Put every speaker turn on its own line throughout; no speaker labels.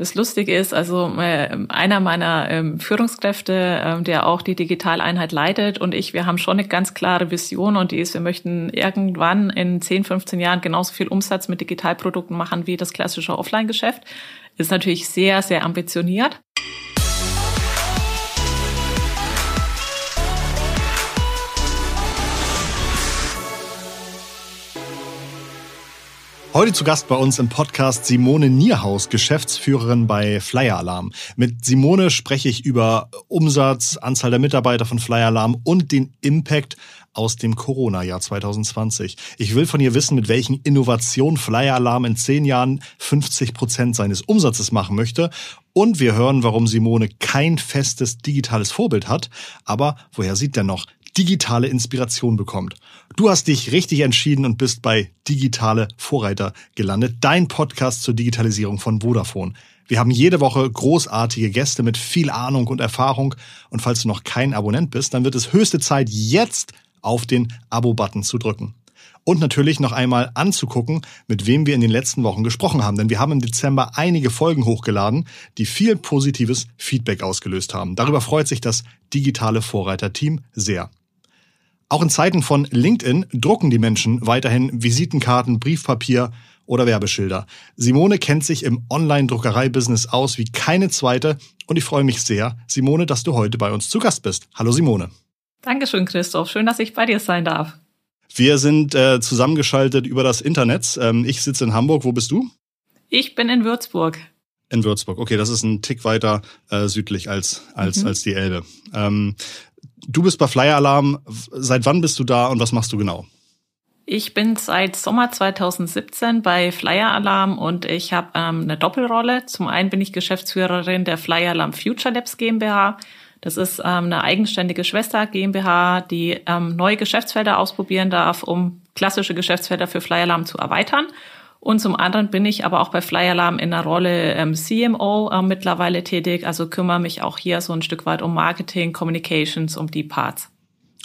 Das Lustige ist, also äh, einer meiner ähm, Führungskräfte, äh, der auch die Digitaleinheit leitet und ich, wir haben schon eine ganz klare Vision und die ist, wir möchten irgendwann in 10, 15 Jahren genauso viel Umsatz mit Digitalprodukten machen wie das klassische Offline-Geschäft. Ist natürlich sehr, sehr ambitioniert.
Heute zu Gast bei uns im Podcast Simone Nierhaus, Geschäftsführerin bei Flyer Alarm. Mit Simone spreche ich über Umsatz, Anzahl der Mitarbeiter von Flyer Alarm und den Impact aus dem Corona-Jahr 2020. Ich will von ihr wissen, mit welchen Innovationen Flyer Alarm in zehn Jahren 50 Prozent seines Umsatzes machen möchte. Und wir hören, warum Simone kein festes digitales Vorbild hat. Aber woher sieht denn noch digitale Inspiration bekommt. Du hast dich richtig entschieden und bist bei Digitale Vorreiter gelandet, dein Podcast zur Digitalisierung von Vodafone. Wir haben jede Woche großartige Gäste mit viel Ahnung und Erfahrung. Und falls du noch kein Abonnent bist, dann wird es höchste Zeit, jetzt auf den Abo-Button zu drücken. Und natürlich noch einmal anzugucken, mit wem wir in den letzten Wochen gesprochen haben. Denn wir haben im Dezember einige Folgen hochgeladen, die viel positives Feedback ausgelöst haben. Darüber freut sich das digitale Vorreiter-Team sehr. Auch in Zeiten von LinkedIn drucken die Menschen weiterhin Visitenkarten, Briefpapier oder Werbeschilder. Simone kennt sich im Online-Druckerei-Business aus wie keine zweite und ich freue mich sehr, Simone, dass du heute bei uns zu Gast bist. Hallo Simone.
Dankeschön, Christoph. Schön, dass ich bei dir sein darf.
Wir sind äh, zusammengeschaltet über das Internet. Ähm, ich sitze in Hamburg. Wo bist du?
Ich bin in Würzburg.
In Würzburg. Okay, das ist ein Tick weiter äh, südlich als als mhm. als die Elbe. Ähm, Du bist bei Flyer Alarm. Seit wann bist du da und was machst du genau?
Ich bin seit Sommer 2017 bei Flyer Alarm und ich habe ähm, eine Doppelrolle. Zum einen bin ich Geschäftsführerin der Flyer Alarm Future Labs GmbH. Das ist ähm, eine eigenständige Schwester GmbH, die ähm, neue Geschäftsfelder ausprobieren darf, um klassische Geschäftsfelder für Flyer Alarm zu erweitern. Und zum anderen bin ich aber auch bei Fly Alarm in der Rolle ähm, CMO äh, mittlerweile tätig, also kümmere mich auch hier so ein Stück weit um Marketing, Communications, um die Parts.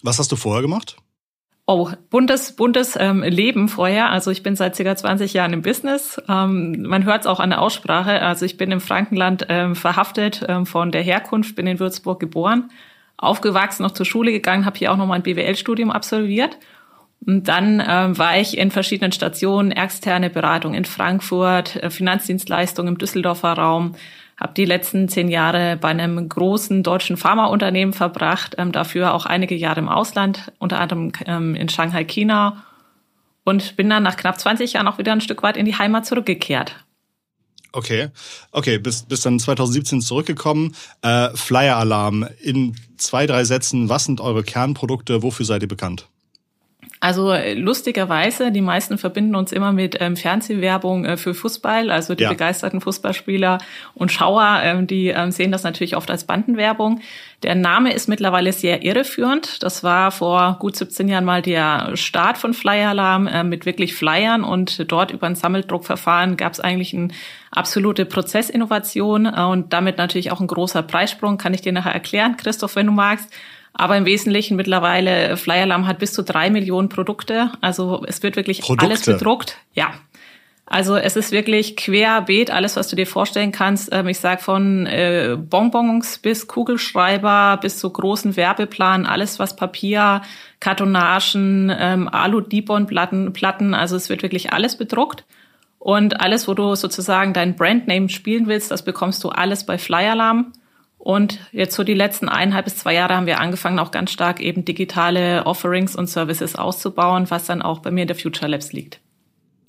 Was hast du vorher gemacht?
Oh, buntes, buntes ähm, Leben vorher. Also ich bin seit circa 20 Jahren im Business. Ähm, man hört es auch an der Aussprache. Also ich bin im Frankenland ähm, verhaftet ähm, von der Herkunft, bin in Würzburg geboren, aufgewachsen, noch zur Schule gegangen, habe hier auch noch mal ein BWL-Studium absolviert und dann ähm, war ich in verschiedenen Stationen, externe Beratung in Frankfurt, äh, Finanzdienstleistung im Düsseldorfer Raum, habe die letzten zehn Jahre bei einem großen deutschen Pharmaunternehmen verbracht, ähm, dafür auch einige Jahre im Ausland, unter anderem ähm, in Shanghai, China und bin dann nach knapp 20 Jahren auch wieder ein Stück weit in die Heimat zurückgekehrt.
Okay, okay, bis, bis dann 2017 zurückgekommen. Äh, Flyer Alarm in zwei, drei Sätzen. Was sind eure Kernprodukte? Wofür seid ihr bekannt?
Also äh, lustigerweise, die meisten verbinden uns immer mit ähm, Fernsehwerbung äh, für Fußball, also die ja. begeisterten Fußballspieler und Schauer, ähm, die ähm, sehen das natürlich oft als Bandenwerbung. Der Name ist mittlerweile sehr irreführend. Das war vor gut 17 Jahren mal der Start von Flyer Alarm äh, mit wirklich Flyern und dort über ein Sammeldruckverfahren gab es eigentlich eine absolute Prozessinnovation äh, und damit natürlich auch ein großer Preissprung. Kann ich dir nachher erklären, Christoph, wenn du magst. Aber im Wesentlichen mittlerweile, Flyer Alarm hat bis zu drei Millionen Produkte. Also es wird wirklich Produkte. alles bedruckt. Ja. Also es ist wirklich querbeet, alles, was du dir vorstellen kannst. Ähm, ich sage von äh, Bonbons bis Kugelschreiber bis zu großen Werbeplanen, alles was Papier, Kartonagen, ähm, Alu-Dibond-Platten, Platten, also es wird wirklich alles bedruckt. Und alles, wo du sozusagen dein Brandname spielen willst, das bekommst du alles bei Flyer Alarm. Und jetzt so die letzten eineinhalb bis zwei Jahre haben wir angefangen, auch ganz stark eben digitale Offerings und Services auszubauen, was dann auch bei mir in der Future Labs liegt.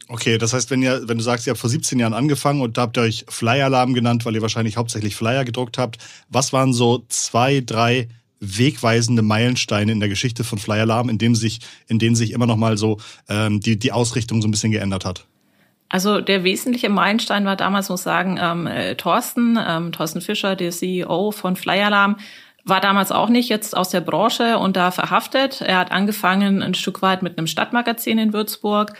Okay, das heißt, wenn ihr, wenn du sagst, ihr habt vor 17 Jahren angefangen und da habt ihr euch Flyer Alarm genannt, weil ihr wahrscheinlich hauptsächlich Flyer gedruckt habt. Was waren so zwei, drei wegweisende Meilensteine in der Geschichte von Flyer Alarm, in dem sich, in denen sich immer noch mal so ähm, die, die Ausrichtung so ein bisschen geändert hat?
Also der wesentliche Meilenstein war damals, muss sagen, ähm, äh, Thorsten, ähm, Thorsten Fischer, der CEO von Flyalarm, war damals auch nicht jetzt aus der Branche und da verhaftet. Er hat angefangen ein Stück weit mit einem Stadtmagazin in Würzburg.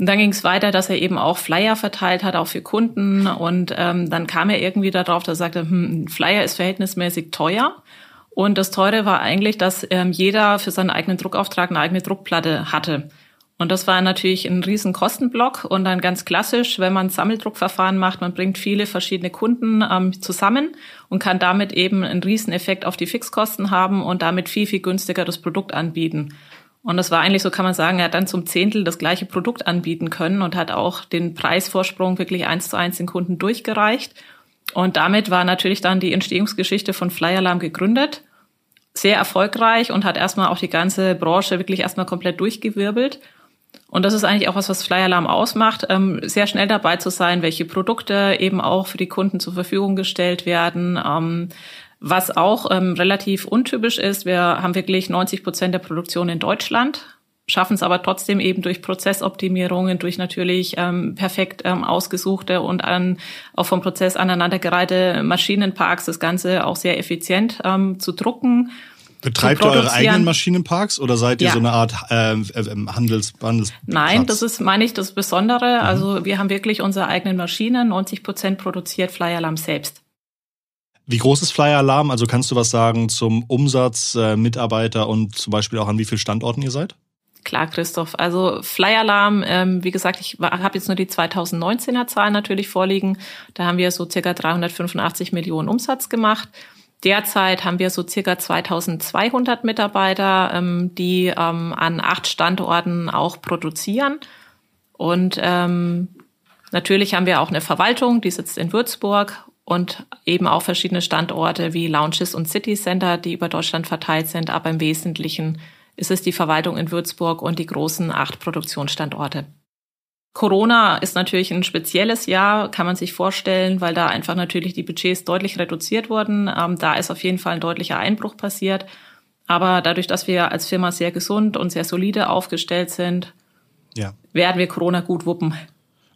Und dann ging es weiter, dass er eben auch Flyer verteilt hat, auch für Kunden. Und ähm, dann kam er irgendwie darauf, dass er sagte, hm, Flyer ist verhältnismäßig teuer. Und das Teure war eigentlich, dass ähm, jeder für seinen eigenen Druckauftrag eine eigene Druckplatte hatte. Und das war natürlich ein riesen Kostenblock und dann ganz klassisch, wenn man Sammeldruckverfahren macht, man bringt viele verschiedene Kunden ähm, zusammen und kann damit eben einen riesen Effekt auf die Fixkosten haben und damit viel, viel günstiger das Produkt anbieten. Und das war eigentlich so, kann man sagen, er hat dann zum Zehntel das gleiche Produkt anbieten können und hat auch den Preisvorsprung wirklich eins zu eins den Kunden durchgereicht. Und damit war natürlich dann die Entstehungsgeschichte von Fly Alarm gegründet. Sehr erfolgreich und hat erstmal auch die ganze Branche wirklich erstmal komplett durchgewirbelt. Und das ist eigentlich auch was, was Fly Alarm ausmacht, ähm, sehr schnell dabei zu sein, welche Produkte eben auch für die Kunden zur Verfügung gestellt werden. Ähm, was auch ähm, relativ untypisch ist, wir haben wirklich 90 Prozent der Produktion in Deutschland, schaffen es aber trotzdem eben durch Prozessoptimierungen, durch natürlich ähm, perfekt ähm, ausgesuchte und an, auch vom Prozess aneinandergereihte Maschinenparks das Ganze auch sehr effizient ähm, zu drucken.
Betreibt ihr eure eigenen Maschinenparks oder seid ihr ja. so eine Art äh, äh, Handels, Handels
Nein, das ist, meine ich, das Besondere. Mhm. Also wir haben wirklich unsere eigenen Maschinen, 90 Prozent produziert Fly Alarm selbst.
Wie groß ist Flyer Alarm? Also kannst du was sagen zum Umsatz, äh, Mitarbeiter und zum Beispiel auch an wie vielen Standorten ihr seid?
Klar, Christoph. Also Flyer Alarm, ähm, wie gesagt, ich habe jetzt nur die 2019er Zahlen natürlich vorliegen. Da haben wir so circa 385 Millionen Umsatz gemacht. Derzeit haben wir so circa 2200 Mitarbeiter, ähm, die ähm, an acht Standorten auch produzieren. Und ähm, natürlich haben wir auch eine Verwaltung, die sitzt in Würzburg und eben auch verschiedene Standorte wie Lounges und City Center, die über Deutschland verteilt sind. Aber im Wesentlichen ist es die Verwaltung in Würzburg und die großen acht Produktionsstandorte. Corona ist natürlich ein spezielles Jahr, kann man sich vorstellen, weil da einfach natürlich die Budgets deutlich reduziert wurden. Ähm, da ist auf jeden Fall ein deutlicher Einbruch passiert. Aber dadurch, dass wir als Firma sehr gesund und sehr solide aufgestellt sind, ja. werden wir Corona gut wuppen.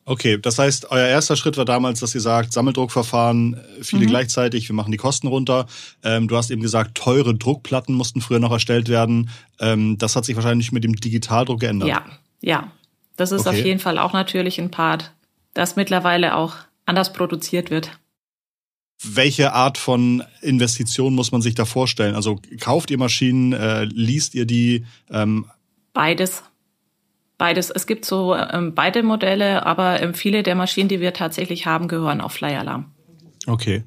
Okay, das heißt, euer erster Schritt war damals, dass ihr sagt, Sammeldruckverfahren, viele mhm. gleichzeitig, wir machen die Kosten runter. Ähm, du hast eben gesagt, teure Druckplatten mussten früher noch erstellt werden. Ähm, das hat sich wahrscheinlich mit dem Digitaldruck geändert.
Ja, ja. Das ist okay. auf jeden Fall auch natürlich ein Part, dass mittlerweile auch anders produziert wird.
Welche Art von Investition muss man sich da vorstellen? Also kauft ihr Maschinen, äh, liest ihr die?
Ähm Beides beides. Es gibt so ähm, beide Modelle, aber ähm, viele der Maschinen, die wir tatsächlich haben, gehören auf Fly Alarm.
Okay.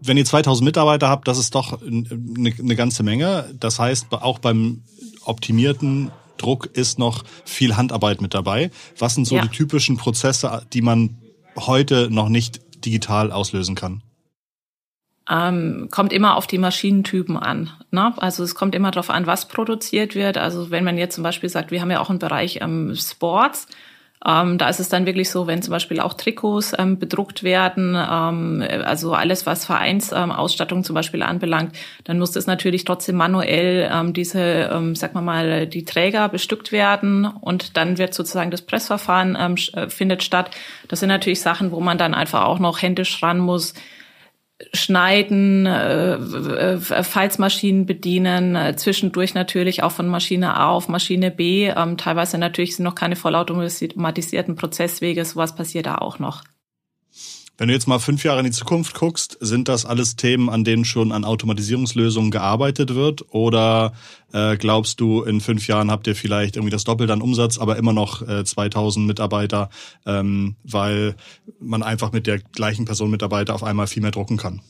Wenn ihr 2000 Mitarbeiter habt, das ist doch eine, eine ganze Menge. Das heißt, auch beim optimierten Druck ist noch viel Handarbeit mit dabei. Was sind so ja. die typischen Prozesse, die man heute noch nicht digital auslösen kann?
ähm, kommt immer auf die Maschinentypen an. Ne? Also es kommt immer darauf an, was produziert wird. Also wenn man jetzt zum Beispiel sagt, wir haben ja auch einen Bereich ähm, Sports, ähm, da ist es dann wirklich so, wenn zum Beispiel auch Trikots ähm, bedruckt werden, ähm, also alles, was Vereinsausstattung zum Beispiel anbelangt, dann muss das natürlich trotzdem manuell ähm, diese, ähm, sag mal mal, die Träger bestückt werden und dann wird sozusagen das Pressverfahren ähm, äh, findet statt. Das sind natürlich Sachen, wo man dann einfach auch noch händisch ran muss Schneiden, äh, äh, Falzmaschinen bedienen, äh, zwischendurch natürlich auch von Maschine A auf Maschine B. Ähm, teilweise natürlich sind noch keine vollautomatisierten Prozesswege, sowas passiert da auch noch.
Wenn du jetzt mal fünf Jahre in die Zukunft guckst, sind das alles Themen, an denen schon an Automatisierungslösungen gearbeitet wird? Oder äh, glaubst du, in fünf Jahren habt ihr vielleicht irgendwie das Doppelte an Umsatz, aber immer noch äh, 2000 Mitarbeiter, ähm, weil man einfach mit der gleichen Person Mitarbeiter auf einmal viel mehr drucken kann?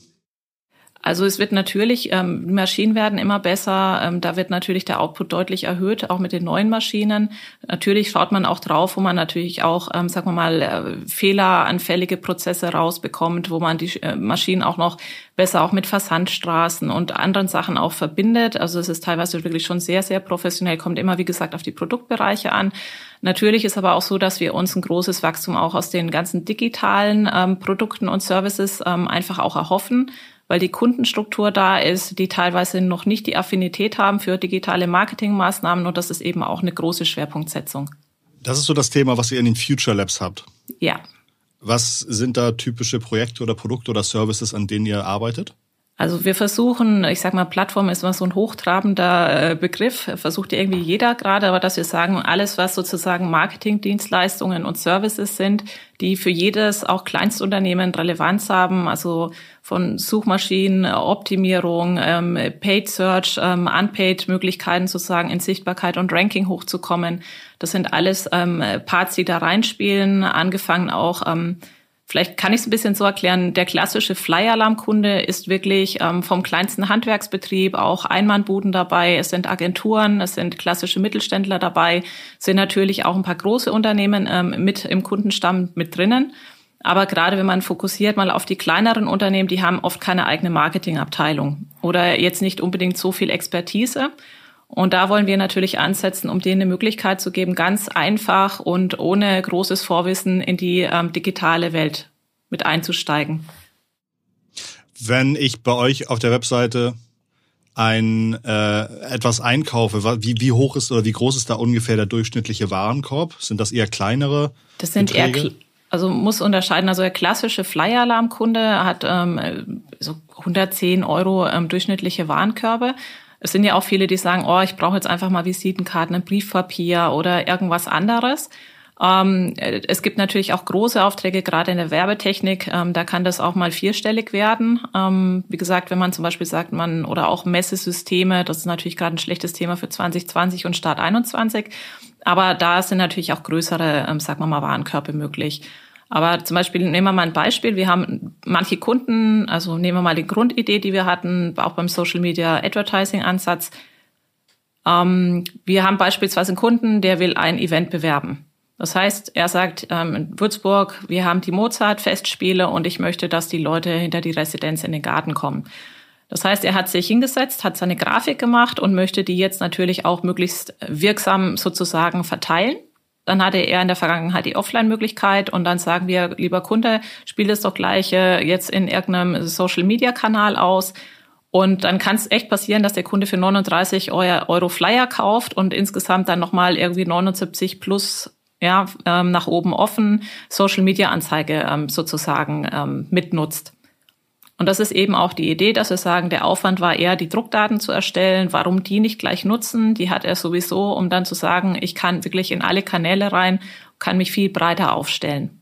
Also es wird natürlich, ähm, Maschinen werden immer besser, ähm, da wird natürlich der Output deutlich erhöht, auch mit den neuen Maschinen. Natürlich schaut man auch drauf, wo man natürlich auch, ähm, sagen wir mal, äh, fehleranfällige Prozesse rausbekommt, wo man die äh, Maschinen auch noch besser auch mit Versandstraßen und anderen Sachen auch verbindet. Also es ist teilweise wirklich schon sehr, sehr professionell, kommt immer, wie gesagt, auf die Produktbereiche an. Natürlich ist aber auch so, dass wir uns ein großes Wachstum auch aus den ganzen digitalen ähm, Produkten und Services ähm, einfach auch erhoffen weil die Kundenstruktur da ist, die teilweise noch nicht die Affinität haben für digitale Marketingmaßnahmen und das ist eben auch eine große Schwerpunktsetzung.
Das ist so das Thema, was ihr in den Future Labs habt.
Ja.
Was sind da typische Projekte oder Produkte oder Services, an denen ihr arbeitet?
Also wir versuchen, ich sag mal, Plattform ist immer so ein hochtrabender äh, Begriff, versucht irgendwie jeder gerade, aber dass wir sagen, alles, was sozusagen Marketingdienstleistungen und Services sind, die für jedes, auch Kleinstunternehmen Relevanz haben, also von Suchmaschinen, Optimierung, ähm, Paid Search, ähm, Unpaid Möglichkeiten sozusagen in Sichtbarkeit und Ranking hochzukommen. Das sind alles ähm, Parts, die da reinspielen, angefangen auch ähm, Vielleicht kann ich es ein bisschen so erklären, der klassische Flyer-Alarm-Kunde ist wirklich ähm, vom kleinsten Handwerksbetrieb, auch Einmannbuden dabei, es sind Agenturen, es sind klassische Mittelständler dabei, sind natürlich auch ein paar große Unternehmen ähm, mit im Kundenstamm mit drinnen. Aber gerade wenn man fokussiert mal auf die kleineren Unternehmen, die haben oft keine eigene Marketingabteilung oder jetzt nicht unbedingt so viel Expertise. Und da wollen wir natürlich ansetzen, um denen eine Möglichkeit zu geben, ganz einfach und ohne großes Vorwissen in die ähm, digitale Welt mit einzusteigen.
Wenn ich bei euch auf der Webseite ein äh, etwas einkaufe, wie, wie hoch ist oder wie groß ist da ungefähr der durchschnittliche Warenkorb? Sind das eher kleinere?
Das sind Beträge? eher also muss unterscheiden. Also der klassische Flyer-Alarm-Kunde hat ähm, so 110 Euro ähm, durchschnittliche Warenkörbe. Es sind ja auch viele, die sagen, oh, ich brauche jetzt einfach mal Visitenkarten, ein Briefpapier oder irgendwas anderes. Ähm, es gibt natürlich auch große Aufträge, gerade in der Werbetechnik. Ähm, da kann das auch mal vierstellig werden. Ähm, wie gesagt, wenn man zum Beispiel sagt, man oder auch Messesysteme, das ist natürlich gerade ein schlechtes Thema für 2020 und Start 21. Aber da sind natürlich auch größere, ähm, sagen wir mal, Warenkörbe möglich. Aber zum Beispiel nehmen wir mal ein Beispiel. Wir haben manche Kunden, also nehmen wir mal die Grundidee, die wir hatten, auch beim Social Media Advertising Ansatz. Ähm, wir haben beispielsweise einen Kunden, der will ein Event bewerben. Das heißt, er sagt, ähm, in Würzburg, wir haben die Mozart-Festspiele und ich möchte, dass die Leute hinter die Residenz in den Garten kommen. Das heißt, er hat sich hingesetzt, hat seine Grafik gemacht und möchte die jetzt natürlich auch möglichst wirksam sozusagen verteilen. Dann hatte er in der Vergangenheit die Offline-Möglichkeit und dann sagen wir, lieber Kunde, spiel es doch gleich äh, jetzt in irgendeinem Social-Media-Kanal aus. Und dann kann es echt passieren, dass der Kunde für 39 Euro Flyer kauft und insgesamt dann nochmal irgendwie 79 plus ja, ähm, nach oben offen Social Media Anzeige ähm, sozusagen ähm, mitnutzt. Und das ist eben auch die Idee, dass wir sagen, der Aufwand war eher, die Druckdaten zu erstellen. Warum die nicht gleich nutzen? Die hat er sowieso, um dann zu sagen, ich kann wirklich in alle Kanäle rein, kann mich viel breiter aufstellen.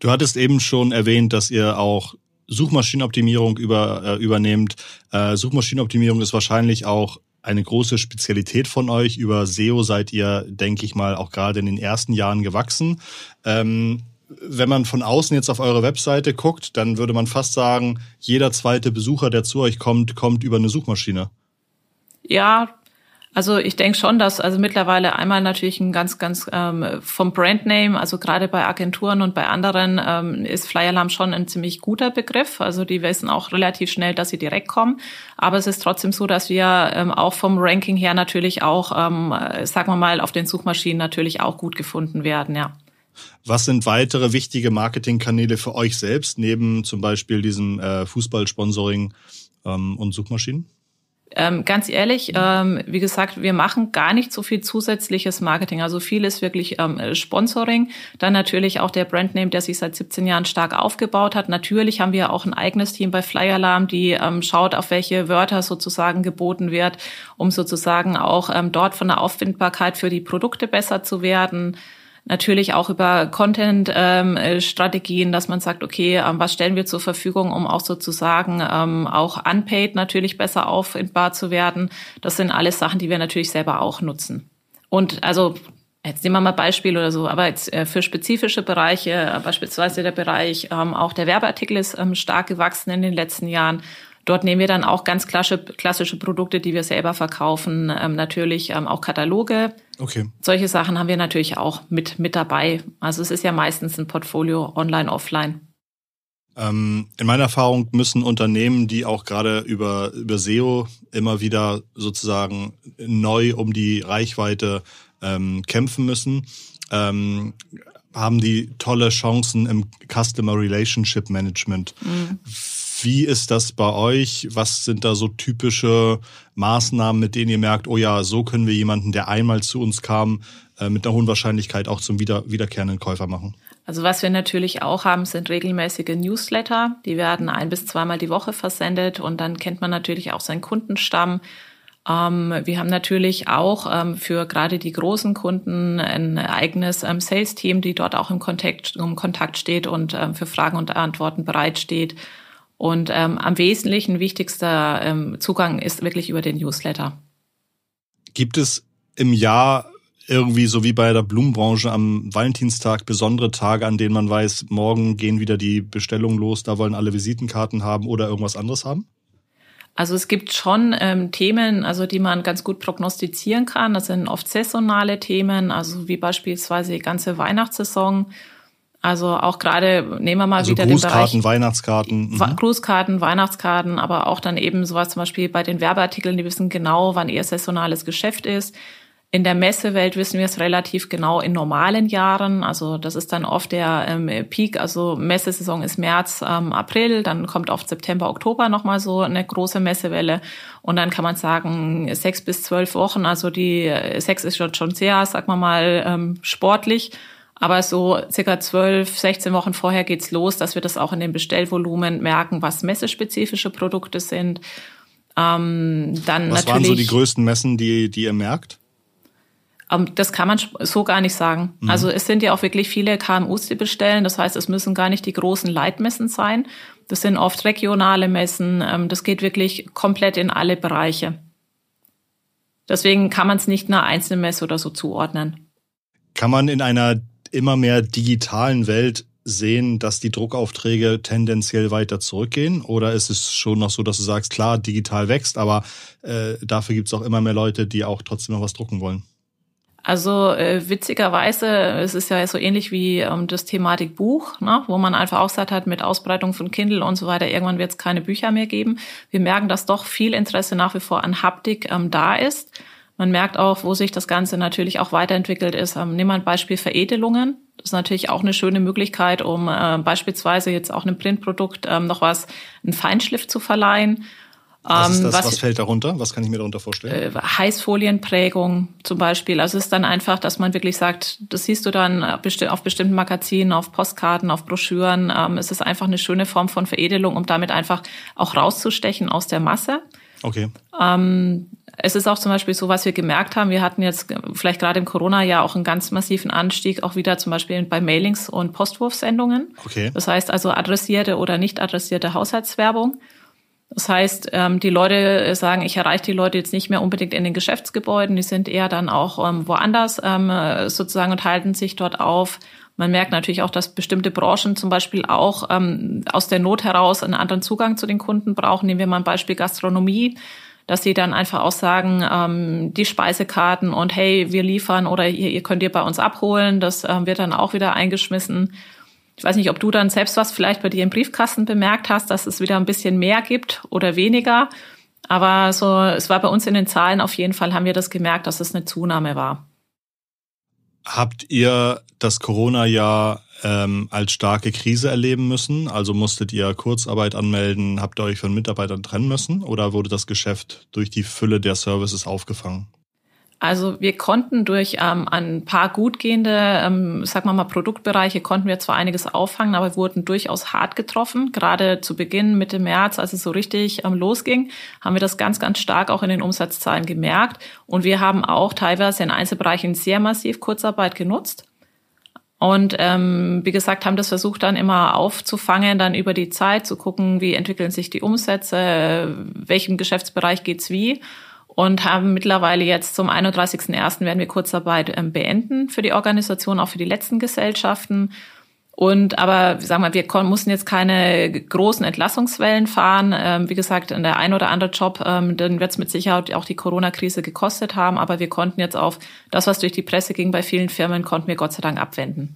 Du hattest eben schon erwähnt, dass ihr auch Suchmaschinenoptimierung über, äh, übernehmt. Äh, Suchmaschinenoptimierung ist wahrscheinlich auch eine große Spezialität von euch. Über SEO seid ihr, denke ich mal, auch gerade in den ersten Jahren gewachsen. Ähm, wenn man von außen jetzt auf eure Webseite guckt, dann würde man fast sagen, jeder zweite Besucher, der zu euch kommt, kommt über eine Suchmaschine.
Ja, also ich denke schon, dass also mittlerweile einmal natürlich ein ganz, ganz ähm, vom Brandname, also gerade bei Agenturen und bei anderen ähm, ist Flyalarm schon ein ziemlich guter Begriff. Also die wissen auch relativ schnell, dass sie direkt kommen. Aber es ist trotzdem so, dass wir ähm, auch vom Ranking her natürlich auch, ähm, sagen wir mal, auf den Suchmaschinen natürlich auch gut gefunden werden, ja.
Was sind weitere wichtige Marketingkanäle für euch selbst, neben zum Beispiel diesem äh, Fußballsponsoring ähm, und Suchmaschinen?
Ähm, ganz ehrlich, ähm, wie gesagt, wir machen gar nicht so viel zusätzliches Marketing. Also viel ist wirklich ähm, Sponsoring. Dann natürlich auch der Brandname, der sich seit 17 Jahren stark aufgebaut hat. Natürlich haben wir auch ein eigenes Team bei Flyalarm, die ähm, schaut, auf welche Wörter sozusagen geboten wird, um sozusagen auch ähm, dort von der Auffindbarkeit für die Produkte besser zu werden natürlich auch über Content-Strategien, ähm, dass man sagt, okay, ähm, was stellen wir zur Verfügung, um auch sozusagen ähm, auch unpaid natürlich besser auffindbar zu werden. Das sind alles Sachen, die wir natürlich selber auch nutzen. Und also Jetzt nehmen wir mal Beispiel oder so, aber jetzt äh, für spezifische Bereiche, äh, beispielsweise der Bereich ähm, auch der Werbeartikel ist ähm, stark gewachsen in den letzten Jahren. Dort nehmen wir dann auch ganz klassische, Produkte, die wir selber verkaufen, ähm, natürlich ähm, auch Kataloge. Okay. Solche Sachen haben wir natürlich auch mit, mit dabei. Also es ist ja meistens ein Portfolio online, offline.
Ähm, in meiner Erfahrung müssen Unternehmen, die auch gerade über, über SEO immer wieder sozusagen neu um die Reichweite ähm, kämpfen müssen, ähm, haben die tolle Chancen im Customer Relationship Management. Mhm. Wie ist das bei euch? Was sind da so typische Maßnahmen, mit denen ihr merkt, oh ja, so können wir jemanden, der einmal zu uns kam, äh, mit einer hohen Wahrscheinlichkeit auch zum wieder, wiederkehrenden Käufer machen?
Also was wir natürlich auch haben, sind regelmäßige Newsletter. Die werden ein bis zweimal die Woche versendet und dann kennt man natürlich auch seinen Kundenstamm. Ähm, wir haben natürlich auch ähm, für gerade die großen Kunden ein eigenes ähm, Sales-Team, die dort auch im Kontakt, im Kontakt steht und ähm, für Fragen und Antworten bereitsteht. Und ähm, am wesentlichen wichtigster ähm, Zugang ist wirklich über den Newsletter.
Gibt es im Jahr irgendwie so wie bei der Blumenbranche am Valentinstag besondere Tage, an denen man weiß, morgen gehen wieder die Bestellungen los, da wollen alle Visitenkarten haben oder irgendwas anderes haben?
Also es gibt schon ähm, Themen, also die man ganz gut prognostizieren kann. Das sind oft saisonale Themen, also wie beispielsweise die ganze Weihnachtssaison. Also auch gerade nehmen wir mal also wieder
Grußkarten, den Bereich Weihnachtskarten,
mhm. Grußkarten, Weihnachtskarten, aber auch dann eben sowas zum Beispiel bei den Werbeartikeln, die wissen genau, wann ihr saisonales Geschäft ist. In der Messewelt wissen wir es relativ genau in normalen Jahren. Also das ist dann oft der ähm, Peak. Also Messesaison ist März, ähm, April. Dann kommt oft September, Oktober nochmal so eine große Messewelle. Und dann kann man sagen, sechs bis zwölf Wochen. Also die sechs ist schon, sehr, sag mal mal, ähm, sportlich. Aber so circa zwölf, 16 Wochen vorher geht's los, dass wir das auch in den Bestellvolumen merken, was messespezifische Produkte sind. Ähm, dann
was
natürlich,
waren so die größten Messen, die, die ihr merkt?
Ähm, das kann man so gar nicht sagen. Mhm. Also es sind ja auch wirklich viele KMUs, die bestellen. Das heißt, es müssen gar nicht die großen Leitmessen sein. Das sind oft regionale Messen. Ähm, das geht wirklich komplett in alle Bereiche. Deswegen kann man es nicht einer einzelnen Messe oder so zuordnen.
Kann man in einer immer mehr digitalen Welt sehen, dass die Druckaufträge tendenziell weiter zurückgehen? Oder ist es schon noch so, dass du sagst, klar, digital wächst, aber äh, dafür gibt es auch immer mehr Leute, die auch trotzdem noch was drucken wollen?
Also äh, witzigerweise, es ist ja so ähnlich wie ähm, das Thematik Buch, ne, wo man einfach auch gesagt hat, mit Ausbreitung von Kindle und so weiter, irgendwann wird es keine Bücher mehr geben. Wir merken, dass doch viel Interesse nach wie vor an Haptik ähm, da ist. Man merkt auch, wo sich das Ganze natürlich auch weiterentwickelt ist. Ähm, nehmen wir ein Beispiel Veredelungen. Das ist natürlich auch eine schöne Möglichkeit, um äh, beispielsweise jetzt auch einem Printprodukt ähm, noch was, einen Feinschliff zu verleihen
was, ist ähm, das, was, was fällt darunter? Was kann ich mir darunter vorstellen?
Äh, Heißfolienprägung zum Beispiel. Also es ist dann einfach, dass man wirklich sagt, das siehst du dann auf bestimmten Magazinen, auf Postkarten, auf Broschüren. Ähm, es ist einfach eine schöne Form von Veredelung, um damit einfach auch rauszustechen aus der Masse.
Okay.
Ähm, es ist auch zum Beispiel so, was wir gemerkt haben. Wir hatten jetzt vielleicht gerade im Corona-Jahr auch einen ganz massiven Anstieg, auch wieder zum Beispiel bei Mailings und Postwurfsendungen.
Okay.
Das heißt also adressierte oder nicht adressierte Haushaltswerbung. Das heißt, ähm, die Leute sagen, ich erreiche die Leute jetzt nicht mehr unbedingt in den Geschäftsgebäuden, die sind eher dann auch ähm, woanders ähm, sozusagen und halten sich dort auf. Man merkt natürlich auch, dass bestimmte Branchen zum Beispiel auch aus der Not heraus einen anderen Zugang zu den Kunden brauchen. Nehmen wir mal ein Beispiel Gastronomie dass sie dann einfach auch sagen, ähm, die Speisekarten und hey, wir liefern oder ihr, ihr könnt ihr bei uns abholen, das ähm, wird dann auch wieder eingeschmissen. Ich weiß nicht, ob du dann selbst was vielleicht bei dir im Briefkasten bemerkt hast, dass es wieder ein bisschen mehr gibt oder weniger. Aber so, es war bei uns in den Zahlen auf jeden Fall, haben wir das gemerkt, dass es eine Zunahme war.
Habt ihr das Corona-Jahr ähm, als starke Krise erleben müssen? Also musstet ihr Kurzarbeit anmelden? Habt ihr euch von Mitarbeitern trennen müssen? Oder wurde das Geschäft durch die Fülle der Services aufgefangen?
Also wir konnten durch ähm, ein paar gut gehende, ähm, sag mal mal Produktbereiche, konnten wir zwar einiges auffangen, aber wurden durchaus hart getroffen. Gerade zu Beginn, Mitte März, als es so richtig ähm, losging, haben wir das ganz, ganz stark auch in den Umsatzzahlen gemerkt. Und wir haben auch teilweise in Einzelbereichen sehr massiv Kurzarbeit genutzt. Und ähm, wie gesagt, haben das versucht dann immer aufzufangen, dann über die Zeit zu gucken, wie entwickeln sich die Umsätze, welchem Geschäftsbereich geht's wie und haben mittlerweile jetzt zum 31.01. werden wir Kurzarbeit ähm, beenden für die Organisation, auch für die letzten Gesellschaften. Und aber sagen wir, wir mussten jetzt keine großen Entlassungswellen fahren. Ähm, wie gesagt, der ein oder andere Job, ähm, den wird es mit Sicherheit auch die Corona-Krise gekostet haben. Aber wir konnten jetzt auf das, was durch die Presse ging bei vielen Firmen, konnten wir Gott sei Dank abwenden.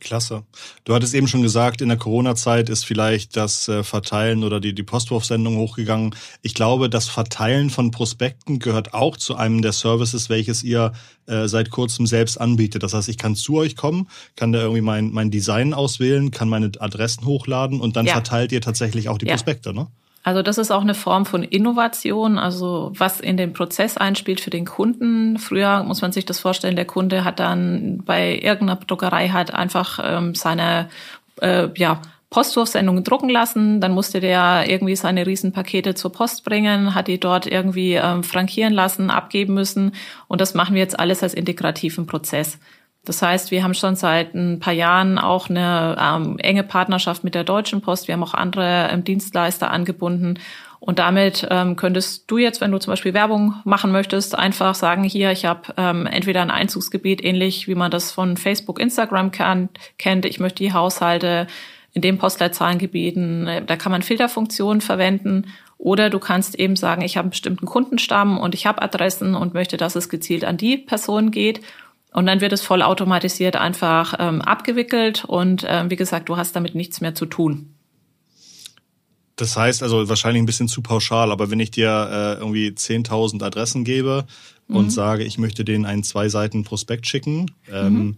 Klasse. Du hattest eben schon gesagt, in der Corona-Zeit ist vielleicht das äh, Verteilen oder die, die Postwurfsendung hochgegangen. Ich glaube, das Verteilen von Prospekten gehört auch zu einem der Services, welches ihr äh, seit kurzem selbst anbietet. Das heißt, ich kann zu euch kommen, kann da irgendwie mein, mein Design auswählen, kann meine Adressen hochladen und dann ja. verteilt ihr tatsächlich auch die ja. Prospekte, ne?
Also das ist auch eine Form von Innovation, also was in den Prozess einspielt für den Kunden. Früher muss man sich das vorstellen, der Kunde hat dann bei irgendeiner Druckerei hat einfach ähm, seine äh, ja, Postwurfsendungen drucken lassen, dann musste der irgendwie seine Riesenpakete zur Post bringen, hat die dort irgendwie ähm, frankieren lassen, abgeben müssen und das machen wir jetzt alles als integrativen Prozess. Das heißt, wir haben schon seit ein paar Jahren auch eine ähm, enge Partnerschaft mit der Deutschen Post. Wir haben auch andere ähm, Dienstleister angebunden. Und damit ähm, könntest du jetzt, wenn du zum Beispiel Werbung machen möchtest, einfach sagen, hier, ich habe ähm, entweder ein Einzugsgebiet, ähnlich wie man das von Facebook, Instagram kann, kennt. Ich möchte die Haushalte in den Postleitzahlengebieten, äh, da kann man Filterfunktionen verwenden. Oder du kannst eben sagen, ich habe einen bestimmten Kundenstamm und ich habe Adressen und möchte, dass es gezielt an die Person geht. Und dann wird es vollautomatisiert einfach ähm, abgewickelt und ähm, wie gesagt, du hast damit nichts mehr zu tun.
Das heißt also wahrscheinlich ein bisschen zu pauschal, aber wenn ich dir äh, irgendwie 10.000 Adressen gebe mhm. und sage, ich möchte denen einen zwei Seiten Prospekt schicken, ähm, mhm.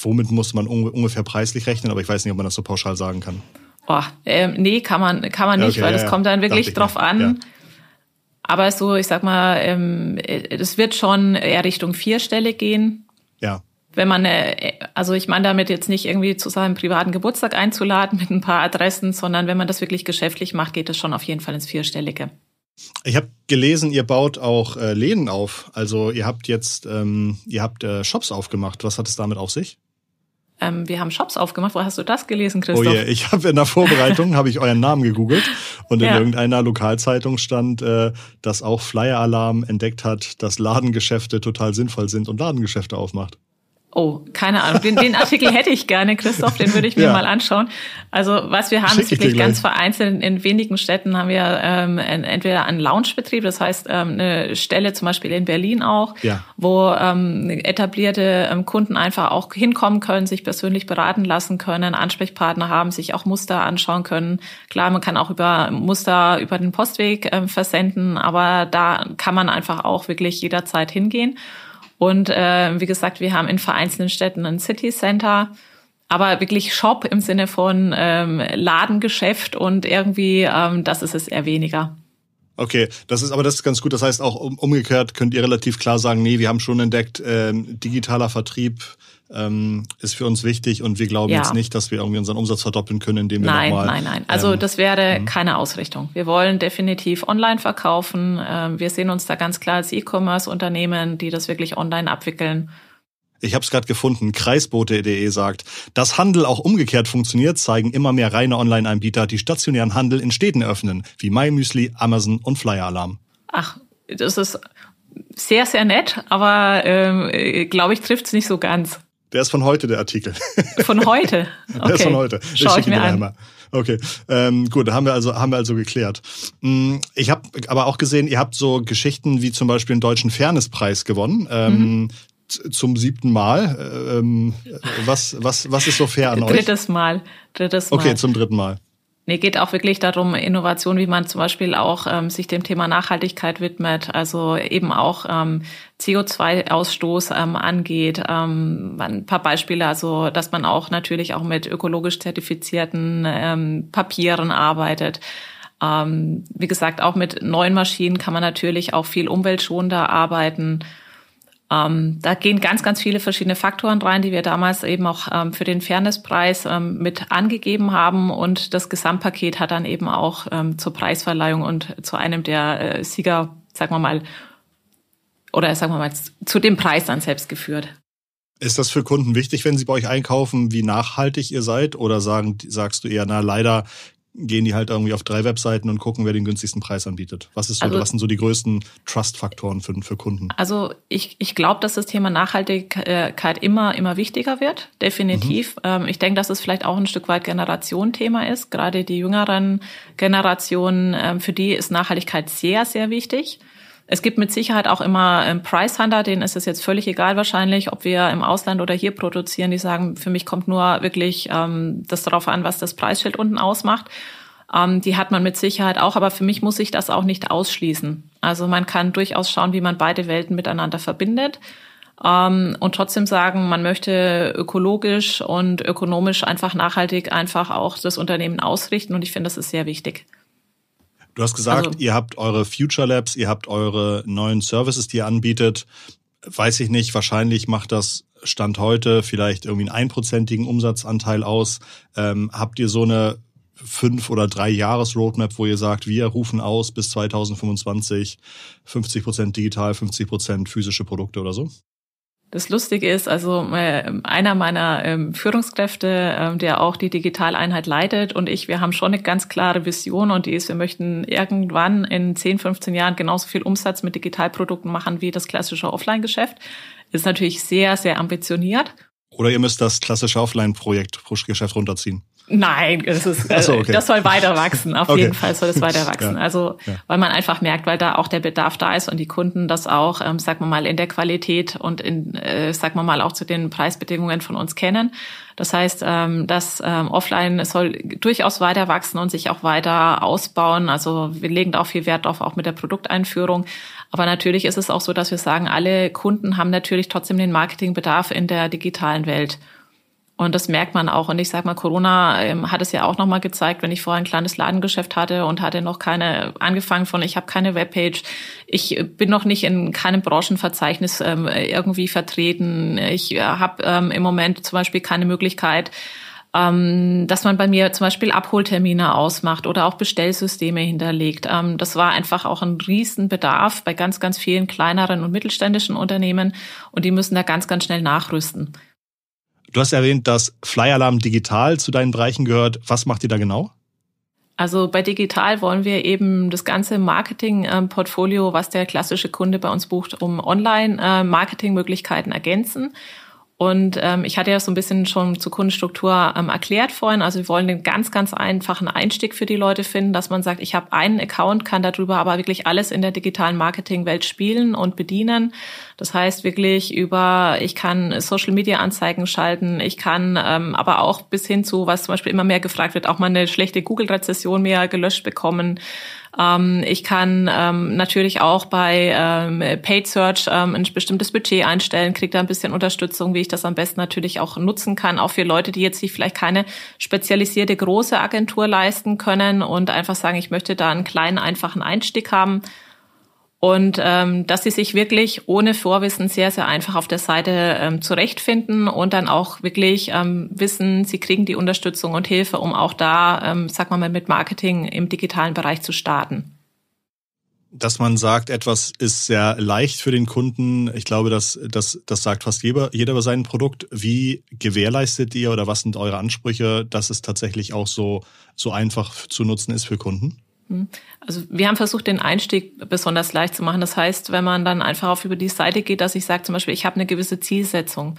womit muss man un ungefähr preislich rechnen? Aber ich weiß nicht, ob man das so pauschal sagen kann.
Oh, ähm, nee, kann man, kann man nicht, okay, weil ja, das kommt dann wirklich drauf an. Ja aber so, ich sag mal, ähm, es wird schon eher Richtung vierstellig gehen.
Ja.
Wenn man, äh, also ich meine damit jetzt nicht irgendwie zu seinem privaten Geburtstag einzuladen mit ein paar Adressen, sondern wenn man das wirklich geschäftlich macht, geht es schon auf jeden Fall ins Vierstellige.
Ich habe gelesen, ihr baut auch äh, Läden auf. Also ihr habt jetzt, ähm, ihr habt äh, Shops aufgemacht. Was hat es damit auf sich?
Ähm, wir haben Shops aufgemacht. Wo hast du das gelesen, Christoph? Oh
je, yeah. ich habe in der Vorbereitung habe ich euren Namen gegoogelt und in ja. irgendeiner Lokalzeitung stand, äh, dass auch Flyer Alarm entdeckt hat, dass Ladengeschäfte total sinnvoll sind und Ladengeschäfte aufmacht.
Oh, keine Ahnung. Den, den Artikel hätte ich gerne, Christoph, den würde ich mir ja. mal anschauen. Also was wir haben, ist wirklich ganz vereinzelt. In wenigen Städten haben wir ähm, entweder einen Loungebetrieb, das heißt ähm, eine Stelle zum Beispiel in Berlin auch, ja. wo ähm, etablierte ähm, Kunden einfach auch hinkommen können, sich persönlich beraten lassen können, Ansprechpartner haben, sich auch Muster anschauen können. Klar, man kann auch über Muster über den Postweg ähm, versenden, aber da kann man einfach auch wirklich jederzeit hingehen. Und äh, wie gesagt, wir haben in vereinzelten Städten ein City Center, aber wirklich Shop im Sinne von ähm, Ladengeschäft und irgendwie, ähm, das ist es eher weniger.
Okay, das ist aber das ist ganz gut. Das heißt auch umgekehrt könnt ihr relativ klar sagen, nee, wir haben schon entdeckt, ähm, digitaler Vertrieb ähm, ist für uns wichtig und wir glauben ja. jetzt nicht, dass wir irgendwie unseren Umsatz verdoppeln können, indem wir
nein,
nochmal...
Nein, nein, nein. Also ähm, das wäre mh. keine Ausrichtung. Wir wollen definitiv online verkaufen. Ähm, wir sehen uns da ganz klar als E-Commerce-Unternehmen, die das wirklich online abwickeln.
Ich habe es gerade gefunden. Kreisbote.de sagt, dass Handel auch umgekehrt funktioniert, zeigen immer mehr reine Online-Anbieter, die stationären Handel in Städten öffnen, wie MyMüsli, Amazon und Flyer Alarm.
Ach, das ist sehr, sehr nett, aber ähm, glaube ich, trifft es nicht so ganz.
Der ist von heute, der Artikel.
Von heute?
Okay. Der ist von heute.
Schau ich, ich mir an.
Einmal. Okay, ähm, gut, haben wir also haben wir also geklärt. Mm, ich habe aber auch gesehen, ihr habt so Geschichten wie zum Beispiel den deutschen Fairnesspreis gewonnen. Ähm, mhm. Zum siebten Mal. Ähm, was, was, was ist so fair an
Drittes
euch?
Drittes Mal. Drittes Mal.
Okay, zum dritten Mal.
Nee, geht auch wirklich darum, Innovation, wie man zum Beispiel auch ähm, sich dem Thema Nachhaltigkeit widmet, also eben auch ähm, CO2-Ausstoß ähm, angeht. Ähm, ein paar Beispiele, also dass man auch natürlich auch mit ökologisch zertifizierten ähm, Papieren arbeitet. Ähm, wie gesagt, auch mit neuen Maschinen kann man natürlich auch viel umweltschonender arbeiten. Ähm, da gehen ganz, ganz viele verschiedene Faktoren rein, die wir damals eben auch ähm, für den Fairnesspreis ähm, mit angegeben haben. Und das Gesamtpaket hat dann eben auch ähm, zur Preisverleihung und zu einem der äh, Sieger, sagen wir mal, oder sagen wir mal, zu dem Preis dann selbst geführt.
Ist das für Kunden wichtig, wenn sie bei euch einkaufen, wie nachhaltig ihr seid? Oder sagen, sagst du eher, na leider gehen die halt irgendwie auf drei Webseiten und gucken, wer den günstigsten Preis anbietet. Was, ist so, also, was sind so die größten Trust-Faktoren für, für Kunden?
Also ich, ich glaube, dass das Thema Nachhaltigkeit immer, immer wichtiger wird, definitiv. Mhm. Ähm, ich denke, dass es vielleicht auch ein Stück weit Generationenthema ist. Gerade die jüngeren Generationen, ähm, für die ist Nachhaltigkeit sehr, sehr wichtig. Es gibt mit Sicherheit auch immer ähm, Price Hunter, denen ist es jetzt völlig egal wahrscheinlich, ob wir im Ausland oder hier produzieren. Die sagen, für mich kommt nur wirklich ähm, das darauf an, was das Preisschild unten ausmacht. Ähm, die hat man mit Sicherheit auch, aber für mich muss ich das auch nicht ausschließen. Also man kann durchaus schauen, wie man beide Welten miteinander verbindet ähm, und trotzdem sagen, man möchte ökologisch und ökonomisch einfach nachhaltig einfach auch das Unternehmen ausrichten und ich finde, das ist sehr wichtig.
Du hast gesagt, also, ihr habt eure Future Labs, ihr habt eure neuen Services, die ihr anbietet. Weiß ich nicht, wahrscheinlich macht das Stand heute vielleicht irgendwie einen einprozentigen Umsatzanteil aus. Ähm, habt ihr so eine fünf oder drei Jahres Roadmap, wo ihr sagt, wir rufen aus bis 2025 50 Prozent digital, 50 Prozent physische Produkte oder so?
Das Lustige ist, also äh, einer meiner ähm, Führungskräfte, äh, der auch die Digitaleinheit leitet und ich, wir haben schon eine ganz klare Vision und die ist, wir möchten irgendwann in 10, 15 Jahren genauso viel Umsatz mit Digitalprodukten machen wie das klassische Offline-Geschäft. Ist natürlich sehr, sehr ambitioniert.
Oder ihr müsst das klassische Offline-Projekt, Geschäft runterziehen.
Nein, es ist, so, okay. das soll weiter wachsen. Auf okay. jeden Fall soll es weiter wachsen. Ja. Also, ja. weil man einfach merkt, weil da auch der Bedarf da ist und die Kunden das auch, ähm, sag mal mal, in der Qualität und in, äh, sag mal mal, auch zu den Preisbedingungen von uns kennen. Das heißt, ähm, das ähm, Offline soll durchaus weiter wachsen und sich auch weiter ausbauen. Also wir legen da auch viel Wert drauf, auch mit der Produkteinführung. Aber natürlich ist es auch so, dass wir sagen, alle Kunden haben natürlich trotzdem den Marketingbedarf in der digitalen Welt. Und das merkt man auch. Und ich sage mal, Corona ähm, hat es ja auch nochmal gezeigt, wenn ich vorher ein kleines Ladengeschäft hatte und hatte noch keine, angefangen von, ich habe keine Webpage, ich bin noch nicht in keinem Branchenverzeichnis ähm, irgendwie vertreten. Ich äh, habe ähm, im Moment zum Beispiel keine Möglichkeit, ähm, dass man bei mir zum Beispiel Abholtermine ausmacht oder auch Bestellsysteme hinterlegt. Ähm, das war einfach auch ein Riesenbedarf bei ganz, ganz vielen kleineren und mittelständischen Unternehmen und die müssen da ganz, ganz schnell nachrüsten.
Du hast erwähnt, dass Flyalarm digital zu deinen Bereichen gehört. Was macht ihr da genau?
Also bei digital wollen wir eben das ganze Marketing-Portfolio, was der klassische Kunde bei uns bucht, um Online-Marketing-Möglichkeiten ergänzen und ähm, ich hatte ja so ein bisschen schon zur Kundenstruktur ähm, erklärt vorhin. Also wir wollen den ganz, ganz einfachen Einstieg für die Leute finden, dass man sagt, ich habe einen Account, kann darüber aber wirklich alles in der digitalen Marketingwelt spielen und bedienen. Das heißt wirklich über, ich kann Social-Media-Anzeigen schalten, ich kann ähm, aber auch bis hin zu, was zum Beispiel immer mehr gefragt wird, auch mal eine schlechte Google-Rezession mehr gelöscht bekommen. Ähm, ich kann ähm, natürlich auch bei ähm, Paid Search ähm, ein bestimmtes Budget einstellen, kriege da ein bisschen Unterstützung, wie ich das am besten natürlich auch nutzen kann, auch für Leute, die jetzt sich vielleicht keine spezialisierte große Agentur leisten können und einfach sagen, ich möchte da einen kleinen, einfachen Einstieg haben und ähm, dass sie sich wirklich ohne Vorwissen sehr, sehr einfach auf der Seite ähm, zurechtfinden und dann auch wirklich ähm, wissen, sie kriegen die Unterstützung und Hilfe, um auch da, ähm, sag mal, mit Marketing im digitalen Bereich zu starten.
Dass man sagt, etwas ist sehr leicht für den Kunden, ich glaube, das, das, das sagt fast jeder, jeder über sein Produkt. Wie gewährleistet ihr oder was sind eure Ansprüche, dass es tatsächlich auch so, so einfach zu nutzen ist für Kunden?
Hm. Also wir haben versucht, den Einstieg besonders leicht zu machen. Das heißt, wenn man dann einfach auf über die Seite geht, dass ich sage zum Beispiel, ich habe eine gewisse Zielsetzung.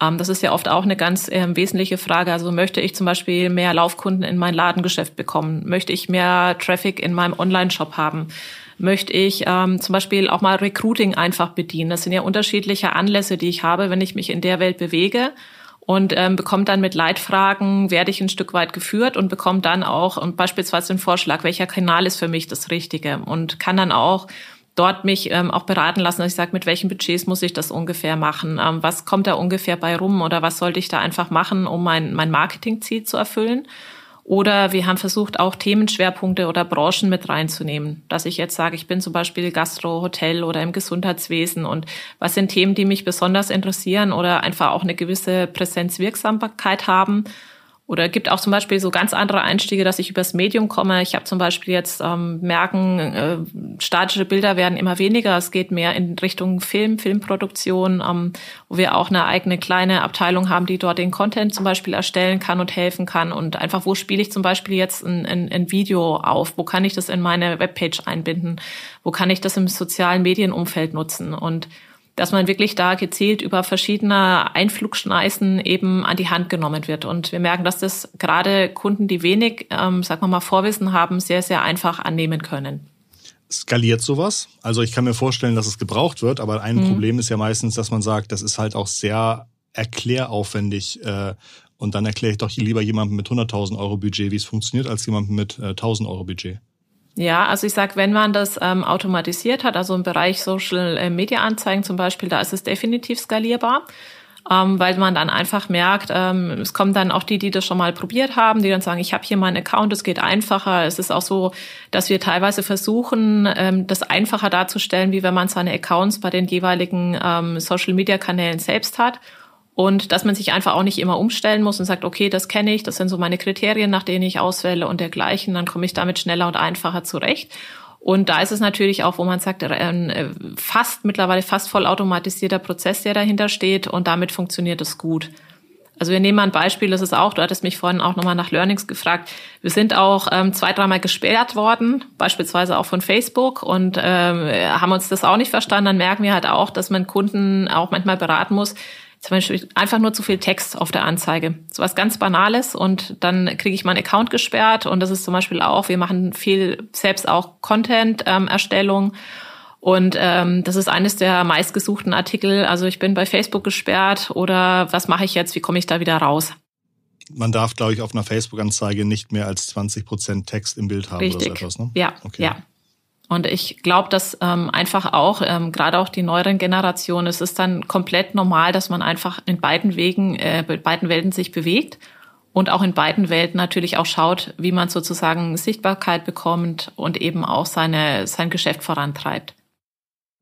Ähm, das ist ja oft auch eine ganz äh, wesentliche Frage. Also möchte ich zum Beispiel mehr Laufkunden in mein Ladengeschäft bekommen? Möchte ich mehr Traffic in meinem Online-Shop haben? Möchte ich ähm, zum Beispiel auch mal Recruiting einfach bedienen? Das sind ja unterschiedliche Anlässe, die ich habe, wenn ich mich in der Welt bewege und ähm, bekommt dann mit Leitfragen, werde ich ein Stück weit geführt und bekommt dann auch und beispielsweise den Vorschlag, welcher Kanal ist für mich das Richtige und kann dann auch dort mich ähm, auch beraten lassen, dass ich sage, mit welchen Budgets muss ich das ungefähr machen, ähm, was kommt da ungefähr bei rum oder was sollte ich da einfach machen, um mein, mein Marketingziel zu erfüllen. Oder wir haben versucht, auch Themenschwerpunkte oder Branchen mit reinzunehmen. Dass ich jetzt sage, ich bin zum Beispiel Gastro, Hotel oder im Gesundheitswesen und was sind Themen, die mich besonders interessieren oder einfach auch eine gewisse Präsenzwirksamkeit haben oder gibt auch zum Beispiel so ganz andere Einstiege, dass ich übers Medium komme. Ich habe zum Beispiel jetzt ähm, merken, äh, statische Bilder werden immer weniger. Es geht mehr in Richtung Film, Filmproduktion, ähm, wo wir auch eine eigene kleine Abteilung haben, die dort den Content zum Beispiel erstellen kann und helfen kann. Und einfach, wo spiele ich zum Beispiel jetzt ein, ein, ein Video auf? Wo kann ich das in meine Webpage einbinden? Wo kann ich das im sozialen Medienumfeld nutzen? Und dass man wirklich da gezielt über verschiedene Einflugschneisen eben an die Hand genommen wird. Und wir merken, dass das gerade Kunden, die wenig, ähm, sagen wir mal, Vorwissen haben, sehr, sehr einfach annehmen können.
Skaliert sowas? Also ich kann mir vorstellen, dass es gebraucht wird, aber ein mhm. Problem ist ja meistens, dass man sagt, das ist halt auch sehr erkläraufwendig äh, und dann erkläre ich doch lieber jemandem mit 100.000 Euro Budget, wie es funktioniert, als jemandem mit äh, 1.000 Euro Budget.
Ja, also ich sag, wenn man das ähm, automatisiert hat, also im Bereich Social äh, Media Anzeigen zum Beispiel, da ist es definitiv skalierbar. ähm, weil man dann einfach merkt, ähm, es kommen dann auch die, die das schon mal probiert haben, die dann sagen, ich habe hier meinen Account, es geht einfacher. Es ist auch so, dass wir teilweise versuchen, ähm, das einfacher darzustellen, wie wenn man seine Accounts bei den jeweiligen ähm, Social-Media-Kanälen selbst hat. Und dass man sich einfach auch nicht immer umstellen muss und sagt, okay, das kenne ich, das sind so meine Kriterien, nach denen ich auswähle und dergleichen, dann komme ich damit schneller und einfacher zurecht. Und da ist es natürlich auch, wo man sagt, ein äh, fast mittlerweile fast vollautomatisierter Prozess, der dahinter steht und damit funktioniert es gut. Also wir nehmen mal ein Beispiel, das ist auch, du hattest mich vorhin auch nochmal nach Learnings gefragt. Wir sind auch ähm, zwei, dreimal gesperrt worden, beispielsweise auch von Facebook und ähm, haben uns das auch nicht verstanden. Dann merken wir halt auch, dass man Kunden auch manchmal beraten muss, zum Beispiel einfach nur zu viel Text auf der Anzeige. So was ganz Banales und dann kriege ich meinen Account gesperrt und das ist zum Beispiel auch, wir machen viel selbst auch Content-Erstellung ähm, und ähm, das ist eines der meistgesuchten Artikel. Also ich bin bei Facebook gesperrt oder was mache ich jetzt, wie komme ich da wieder raus?
Man darf, glaube ich, auf einer Facebook-Anzeige nicht mehr als 20 Prozent Text im Bild haben
Richtig.
oder so etwas, ne?
Ja, okay. ja. Und ich glaube, dass ähm, einfach auch, ähm, gerade auch die neueren Generationen, es ist dann komplett normal, dass man einfach in beiden Wegen, äh, beiden Welten sich bewegt und auch in beiden Welten natürlich auch schaut, wie man sozusagen Sichtbarkeit bekommt und eben auch seine, sein Geschäft vorantreibt.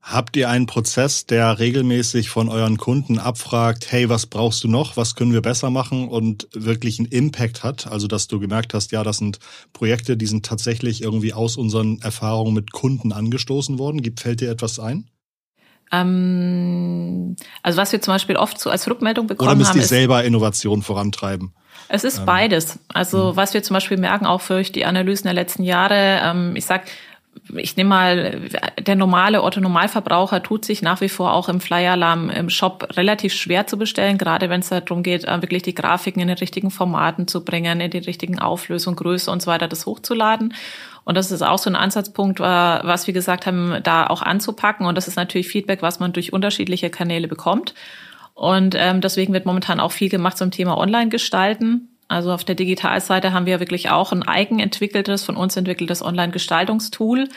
Habt ihr einen Prozess, der regelmäßig von euren Kunden abfragt, hey, was brauchst du noch, was können wir besser machen und wirklich einen Impact hat? Also, dass du gemerkt hast, ja, das sind Projekte, die sind tatsächlich irgendwie aus unseren Erfahrungen mit Kunden angestoßen worden. Gibt, fällt dir etwas ein?
Ähm, also, was wir zum Beispiel oft so als Rückmeldung bekommen haben.
Oder müsst ihr selber Innovation vorantreiben?
Es ist ähm, beides. Also, mhm. was wir zum Beispiel merken, auch durch die Analysen der letzten Jahre, ähm, ich sag, ich nehme mal, der normale Otto Normalverbraucher tut sich nach wie vor auch im Flyer-Alarm im Shop relativ schwer zu bestellen, gerade wenn es darum geht, äh, wirklich die Grafiken in den richtigen Formaten zu bringen, in die richtigen Auflösung, Größe und so weiter, das hochzuladen. Und das ist auch so ein Ansatzpunkt, äh, was wir gesagt haben, da auch anzupacken. Und das ist natürlich Feedback, was man durch unterschiedliche Kanäle bekommt. Und ähm, deswegen wird momentan auch viel gemacht zum Thema Online-Gestalten. Also auf der Digitalseite haben wir wirklich auch ein eigenentwickeltes, von uns entwickeltes Online-Gestaltungstool,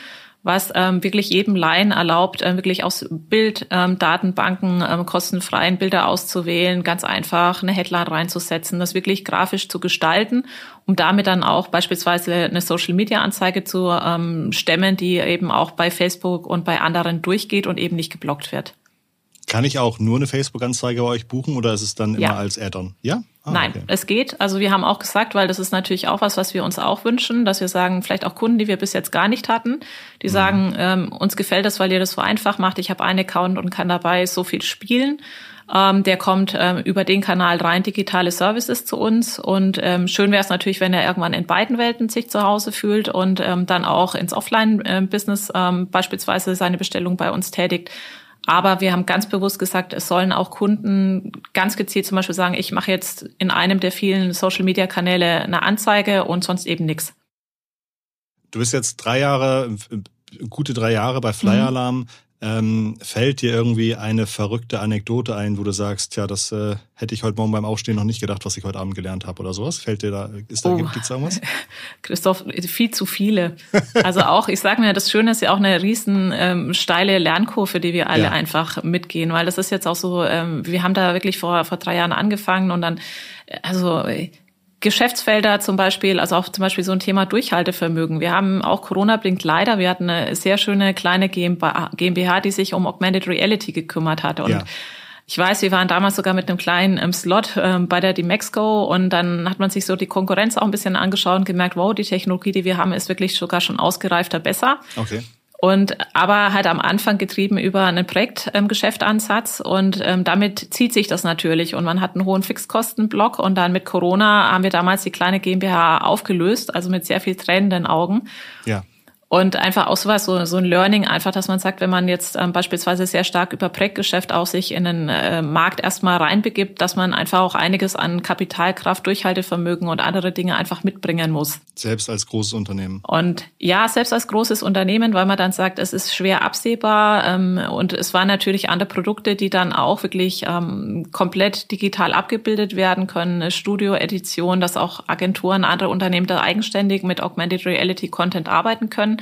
was ähm, wirklich jedem Laien erlaubt, äh, wirklich aus Bilddatenbanken ähm, ähm, kostenfreien Bilder auszuwählen, ganz einfach eine Headline reinzusetzen, das wirklich grafisch zu gestalten, um damit dann auch beispielsweise eine Social-Media-Anzeige zu ähm, stemmen, die eben auch bei Facebook und bei anderen durchgeht und eben nicht geblockt wird.
Kann ich auch nur eine Facebook-Anzeige bei euch buchen oder ist es dann immer ja. als Add-on? Ja?
Ah, Nein, okay. es geht. Also wir haben auch gesagt, weil das ist natürlich auch was, was wir uns auch wünschen, dass wir sagen, vielleicht auch Kunden, die wir bis jetzt gar nicht hatten, die mhm. sagen, ähm, uns gefällt das, weil ihr das so einfach macht. Ich habe einen Account und kann dabei so viel spielen. Ähm, der kommt ähm, über den Kanal rein, digitale Services zu uns. Und ähm, schön wäre es natürlich, wenn er irgendwann in beiden Welten sich zu Hause fühlt und ähm, dann auch ins Offline-Business ähm, beispielsweise seine Bestellung bei uns tätigt aber wir haben ganz bewusst gesagt, es sollen auch Kunden ganz gezielt zum Beispiel sagen, ich mache jetzt in einem der vielen Social-Media-Kanäle eine Anzeige und sonst eben nichts.
Du bist jetzt drei Jahre, gute drei Jahre bei Flyer mhm. Alarm. Mhm. Ähm, fällt dir irgendwie eine verrückte Anekdote ein, wo du sagst, ja, das äh, hätte ich heute Morgen beim Aufstehen noch nicht gedacht, was ich heute Abend gelernt habe oder sowas? Fällt dir da, ist da, oh. gibt's irgendwas?
Christoph, viel zu viele. Also auch, ich sage mir, das Schöne ist ja auch eine riesen ähm, steile Lernkurve, die wir alle ja. einfach mitgehen, weil das ist jetzt auch so, ähm, wir haben da wirklich vor, vor drei Jahren angefangen und dann, also Geschäftsfelder zum Beispiel, also auch zum Beispiel so ein Thema Durchhaltevermögen. Wir haben auch Corona blinkt leider. Wir hatten eine sehr schöne kleine GmbH, die sich um Augmented Reality gekümmert hat und ja. Ich weiß, wir waren damals sogar mit einem kleinen ähm, Slot ähm, bei der Demexco und dann hat man sich so die Konkurrenz auch ein bisschen angeschaut und gemerkt, wow, die Technologie, die wir haben, ist wirklich sogar schon ausgereifter besser.
Okay.
Und aber halt am Anfang getrieben über einen Projektgeschäftansatz ähm, und ähm, damit zieht sich das natürlich und man hat einen hohen Fixkostenblock und dann mit Corona haben wir damals die kleine GmbH aufgelöst, also mit sehr viel tränenden Augen.
Ja.
Und einfach auch sowas, so, so ein Learning, einfach, dass man sagt, wenn man jetzt ähm, beispielsweise sehr stark über Projektgeschäft auch sich in den äh, Markt erstmal reinbegibt, dass man einfach auch einiges an Kapitalkraft, Durchhaltevermögen und andere Dinge einfach mitbringen muss.
Selbst als großes Unternehmen.
Und ja, selbst als großes Unternehmen, weil man dann sagt, es ist schwer absehbar ähm, und es waren natürlich andere Produkte, die dann auch wirklich ähm, komplett digital abgebildet werden können, Studio-Edition, dass auch Agenturen, andere Unternehmen da eigenständig mit Augmented Reality Content arbeiten können.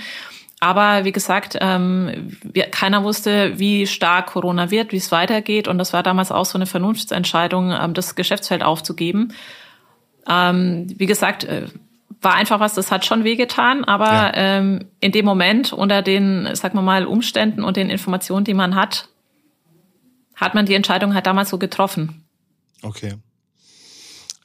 Aber wie gesagt, ähm, wir, keiner wusste, wie stark Corona wird, wie es weitergeht. Und das war damals auch so eine Vernunftsentscheidung, ähm, das Geschäftsfeld aufzugeben. Ähm, wie gesagt, äh, war einfach was, das hat schon wehgetan, aber ja. ähm, in dem Moment unter den, sagen wir mal, Umständen und den Informationen, die man hat, hat man die Entscheidung halt damals so getroffen.
Okay.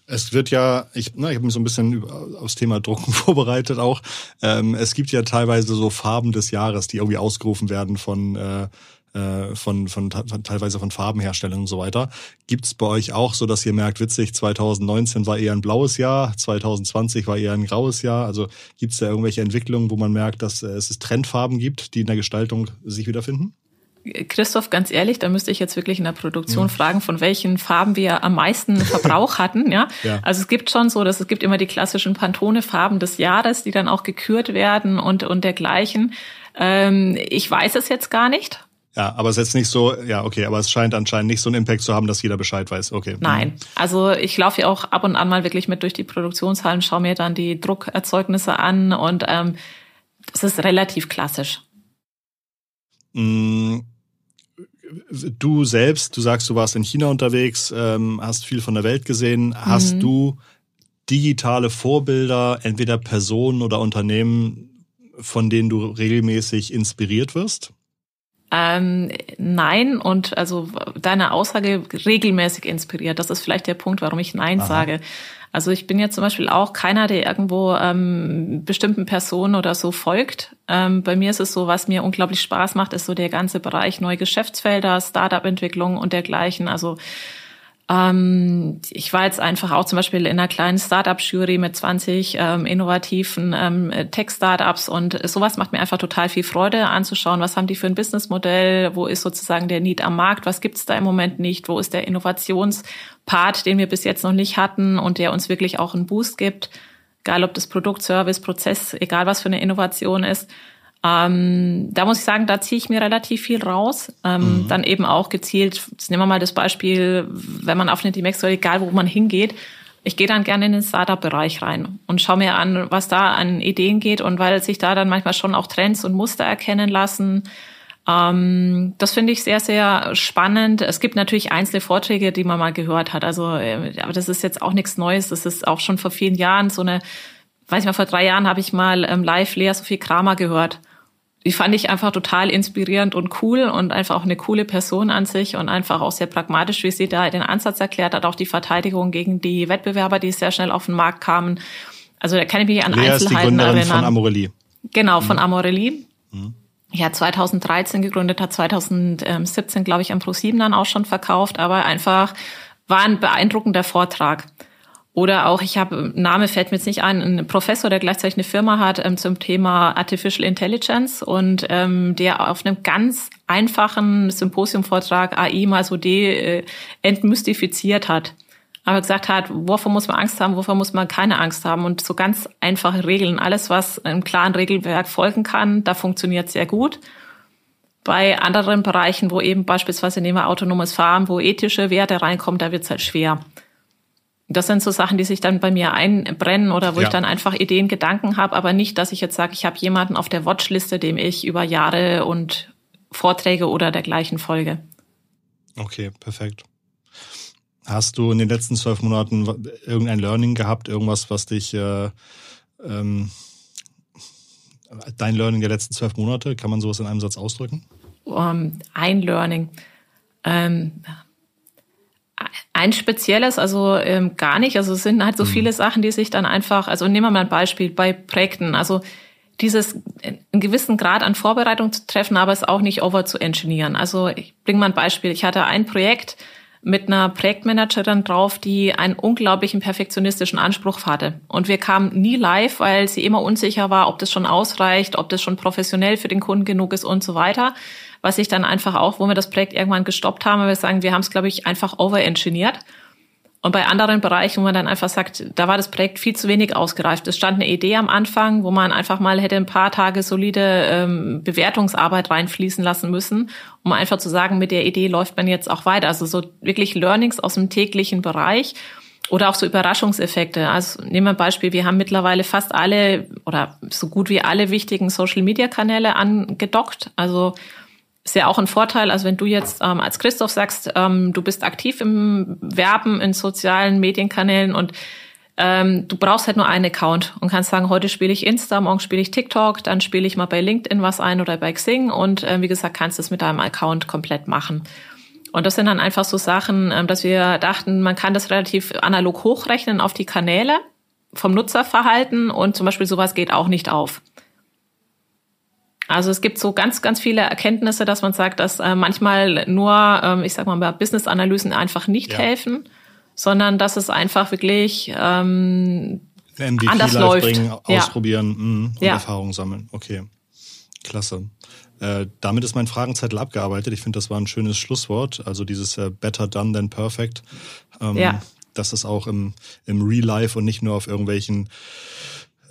Es wird ja, ich, na, ich habe mich so ein bisschen aufs Thema Drucken vorbereitet auch. Ähm, es gibt ja teilweise so Farben des Jahres, die irgendwie ausgerufen werden von äh, äh von, von, von teilweise von Farbenherstellern und so weiter. Gibt's bei euch auch so, dass ihr merkt, witzig, 2019 war eher ein blaues Jahr, 2020 war eher ein graues Jahr? Also gibt's da irgendwelche Entwicklungen, wo man merkt, dass äh, es Trendfarben gibt, die in der Gestaltung sich wiederfinden?
Christoph, ganz ehrlich, da müsste ich jetzt wirklich in der Produktion ja. fragen, von welchen Farben wir am meisten Verbrauch hatten. Ja? ja? Also es gibt schon so, dass es gibt immer die klassischen Pantone-Farben des Jahres, die dann auch gekürt werden und, und dergleichen. Ähm, ich weiß es jetzt gar nicht.
Ja, aber es ist jetzt nicht so, ja, okay, aber es scheint anscheinend nicht so einen Impact zu haben, dass jeder Bescheid weiß. Okay.
Nein. Also ich laufe ja auch ab und an mal wirklich mit durch die Produktionshallen, schaue mir dann die Druckerzeugnisse an und ähm, das ist relativ klassisch.
Mm du selbst, du sagst, du warst in China unterwegs, ähm, hast viel von der Welt gesehen. Hast mhm. du digitale Vorbilder, entweder Personen oder Unternehmen, von denen du regelmäßig inspiriert wirst?
Ähm, nein, und also deine Aussage regelmäßig inspiriert. Das ist vielleicht der Punkt, warum ich Nein Aha. sage. Also ich bin ja zum Beispiel auch keiner, der irgendwo ähm, bestimmten Personen oder so folgt. Ähm, bei mir ist es so, was mir unglaublich Spaß macht, ist so der ganze Bereich neue Geschäftsfelder, Startup-Entwicklung und dergleichen. Also ähm, ich war jetzt einfach auch zum Beispiel in einer kleinen Startup-Jury mit 20 ähm, innovativen ähm, Tech-Startups und sowas macht mir einfach total viel Freude anzuschauen. Was haben die für ein Businessmodell? Wo ist sozusagen der Need am Markt? Was gibt's da im Moment nicht? Wo ist der Innovationspart, den wir bis jetzt noch nicht hatten und der uns wirklich auch einen Boost gibt? Egal ob das Produkt, Service, Prozess, egal was für eine Innovation ist. Ähm, da muss ich sagen, da ziehe ich mir relativ viel raus. Ähm, mhm. Dann eben auch gezielt, jetzt nehmen wir mal das Beispiel, wenn man auf eine D-Max soll, egal wo man hingeht, ich gehe dann gerne in den Startup-Bereich rein und schaue mir an, was da an Ideen geht und weil sich da dann manchmal schon auch Trends und Muster erkennen lassen. Ähm, das finde ich sehr, sehr spannend. Es gibt natürlich einzelne Vorträge, die man mal gehört hat. Also, äh, aber das ist jetzt auch nichts Neues. Das ist auch schon vor vielen Jahren so eine, weiß ich mal, vor drei Jahren habe ich mal ähm, live Lea Sophie Kramer gehört die fand ich einfach total inspirierend und cool und einfach auch eine coole Person an sich und einfach auch sehr pragmatisch, wie sie da den Ansatz erklärt hat, auch die Verteidigung gegen die Wettbewerber, die sehr schnell auf den Markt kamen. Also da kann ich mich an Lea Einzelheiten ist die Gründerin erinnern.
von Amorelli.
Genau, von mhm. Amorelli. Mhm. Ja, 2013 gegründet, hat 2017, glaube ich, am Pro7 dann auch schon verkauft, aber einfach war ein beeindruckender Vortrag. Oder auch, ich habe, Name fällt mir jetzt nicht ein, ein Professor, der gleichzeitig eine Firma hat ähm, zum Thema Artificial Intelligence und ähm, der auf einem ganz einfachen Symposiumvortrag AI mal so de, äh, entmystifiziert hat. Aber gesagt hat, wovor muss man Angst haben, wovor muss man keine Angst haben und so ganz einfache Regeln. Alles, was einem klaren Regelwerk folgen kann, da funktioniert sehr gut. Bei anderen Bereichen, wo eben beispielsweise nehmen wir autonomes Fahren, wo ethische Werte reinkommen, da wird es halt schwer. Das sind so Sachen, die sich dann bei mir einbrennen oder wo ja. ich dann einfach Ideen, Gedanken habe, aber nicht, dass ich jetzt sage, ich habe jemanden auf der Watchliste, dem ich über Jahre und Vorträge oder dergleichen folge.
Okay, perfekt. Hast du in den letzten zwölf Monaten irgendein Learning gehabt, irgendwas, was dich äh, ähm, dein Learning der letzten zwölf Monate, kann man sowas in einem Satz ausdrücken?
Um, ein Learning. Ähm, ein spezielles, also ähm, gar nicht. Also es sind halt so mhm. viele Sachen, die sich dann einfach, also nehmen wir mal ein Beispiel bei Projekten. Also dieses einen gewissen Grad an Vorbereitung zu treffen, aber es auch nicht over zu engineeren. Also ich bringe mal ein Beispiel. Ich hatte ein Projekt mit einer Projektmanagerin drauf, die einen unglaublichen perfektionistischen Anspruch hatte. Und wir kamen nie live, weil sie immer unsicher war, ob das schon ausreicht, ob das schon professionell für den Kunden genug ist und so weiter was ich dann einfach auch, wo wir das Projekt irgendwann gestoppt haben, wir sagen, wir haben es, glaube ich, einfach overengineert. Und bei anderen Bereichen, wo man dann einfach sagt, da war das Projekt viel zu wenig ausgereift. Es stand eine Idee am Anfang, wo man einfach mal hätte ein paar Tage solide ähm, Bewertungsarbeit reinfließen lassen müssen, um einfach zu sagen, mit der Idee läuft man jetzt auch weiter. Also so wirklich Learnings aus dem täglichen Bereich. oder auch so Überraschungseffekte. Also nehmen wir ein Beispiel, wir haben mittlerweile fast alle oder so gut wie alle wichtigen Social-Media-Kanäle angedockt. Also ist ja auch ein Vorteil. Also wenn du jetzt ähm, als Christoph sagst, ähm, du bist aktiv im Werben in sozialen Medienkanälen und ähm, du brauchst halt nur einen Account und kannst sagen, heute spiele ich Insta, morgen spiele ich TikTok, dann spiele ich mal bei LinkedIn was ein oder bei Xing und äh, wie gesagt, kannst du es mit deinem Account komplett machen. Und das sind dann einfach so Sachen, ähm, dass wir dachten, man kann das relativ analog hochrechnen auf die Kanäle vom Nutzerverhalten und zum Beispiel sowas geht auch nicht auf. Also es gibt so ganz, ganz viele Erkenntnisse, dass man sagt, dass äh, manchmal nur, ähm, ich sag mal, Business-Analysen einfach nicht ja. helfen, sondern dass es einfach wirklich ähm, MVP anders läuft.
Bringen, ausprobieren ja. mh, und ja. Erfahrungen sammeln. Okay, klasse. Äh, damit ist mein Fragenzettel abgearbeitet. Ich finde, das war ein schönes Schlusswort. Also dieses äh, Better Done Than Perfect. Ähm, ja. Dass es auch im, im Real Life und nicht nur auf irgendwelchen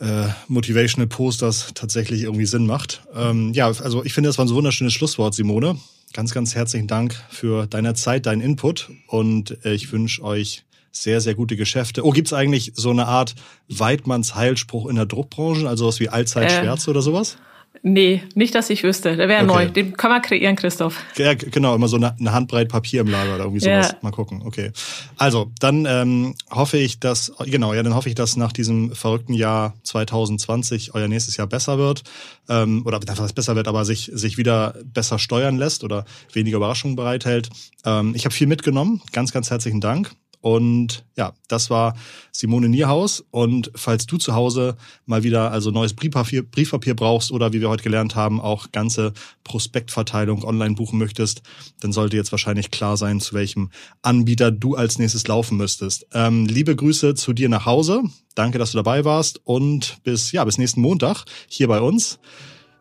äh, Motivational Posters tatsächlich irgendwie Sinn macht. Ähm, ja, also ich finde, das war ein so wunderschönes Schlusswort, Simone. Ganz, ganz herzlichen Dank für deine Zeit, deinen Input und äh, ich wünsche euch sehr, sehr gute Geschäfte. Oh, gibt's eigentlich so eine Art Weidmanns Heilspruch in der Druckbranche, also was wie Allzeitschwärze äh, oder sowas?
Nee, nicht, dass ich wüsste. Der wäre okay. neu. Den kann man kreieren, Christoph.
Ja, genau, immer so eine, eine Handbreit Papier im Lager oder irgendwie sowas. Ja. Mal gucken. Okay. Also, dann ähm, hoffe ich, dass, genau, ja, dann hoffe ich, dass nach diesem verrückten Jahr 2020 euer nächstes Jahr besser wird. Ähm, oder es besser wird, aber sich, sich wieder besser steuern lässt oder weniger Überraschungen bereithält. Ähm, ich habe viel mitgenommen. Ganz, ganz herzlichen Dank. Und ja, das war Simone Nierhaus. Und falls du zu Hause mal wieder also neues Briefpapier, Briefpapier brauchst oder wie wir heute gelernt haben, auch ganze Prospektverteilung online buchen möchtest, dann sollte jetzt wahrscheinlich klar sein, zu welchem Anbieter du als nächstes laufen müsstest. Ähm, liebe Grüße zu dir nach Hause. Danke, dass du dabei warst und bis, ja, bis nächsten Montag hier bei uns.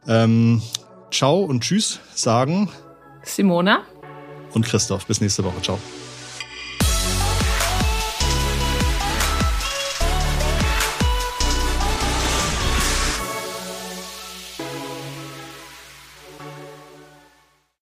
Ähm, ciao und tschüss sagen
Simona
und Christoph. Bis nächste Woche. Ciao.